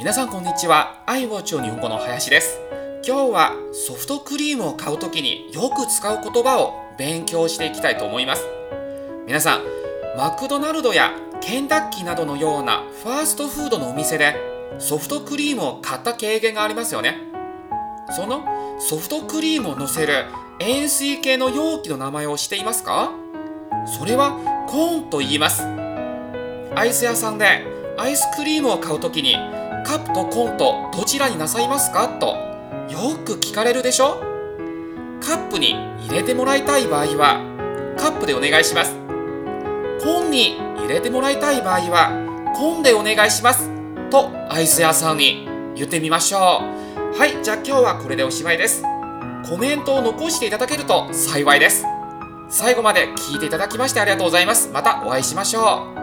皆さんこんにちは。愛を日本語の林です。今日はソフトクリームを買うときによく使う言葉を勉強していきたいと思います。皆さん、マクドナルドやケンタッキーなどのようなファーストフードのお店でソフトクリームを買った経験がありますよね。そのソフトクリームを乗せる円錐形の容器の名前を知っていますか？それはコーンと言います。アイス屋さんでアイスクリームを買うときにカップとコーンとどちらになさいますか？とよく聞かれるでしょ？カップに入れてもらいたい場合はカップでお願いします。コーンに入れてもらいたい場合はコーンでお願いします。とアイス屋さんに言ってみましょう。はいじゃあ今日はこれでおしまいです。コメントを残していただけると幸いです。最後まで聞いていただきましてありがとうございます。またお会いしましょう。